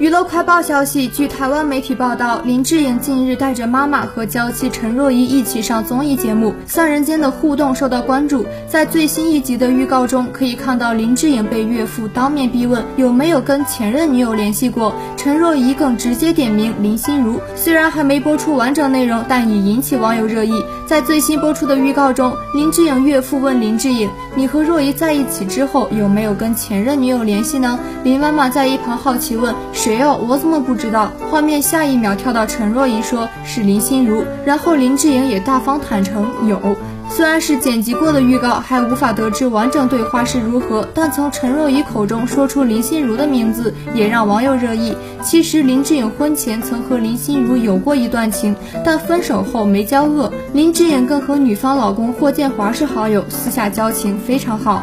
娱乐快报消息，据台湾媒体报道，林志颖近日带着妈妈和娇妻陈若仪一起上综艺节目，三人间的互动受到关注。在最新一集的预告中，可以看到林志颖被岳父当面逼问有没有跟前任女友联系过，陈若仪更直接点名林心如。虽然还没播出完整内容，但已引起网友热议。在最新播出的预告中，林志颖岳父问林志颖：“你和若仪在一起之后，有没有跟前任女友联系呢？”林妈妈在一旁好奇问。谁哦？我怎么不知道？画面下一秒跳到陈若仪说是林心如，然后林志颖也大方坦诚有。虽然是剪辑过的预告，还无法得知完整对话是如何，但从陈若仪口中说出林心如的名字，也让网友热议。其实林志颖婚前曾和林心如有过一段情，但分手后没交恶。林志颖更和女方老公霍建华是好友，私下交情非常好。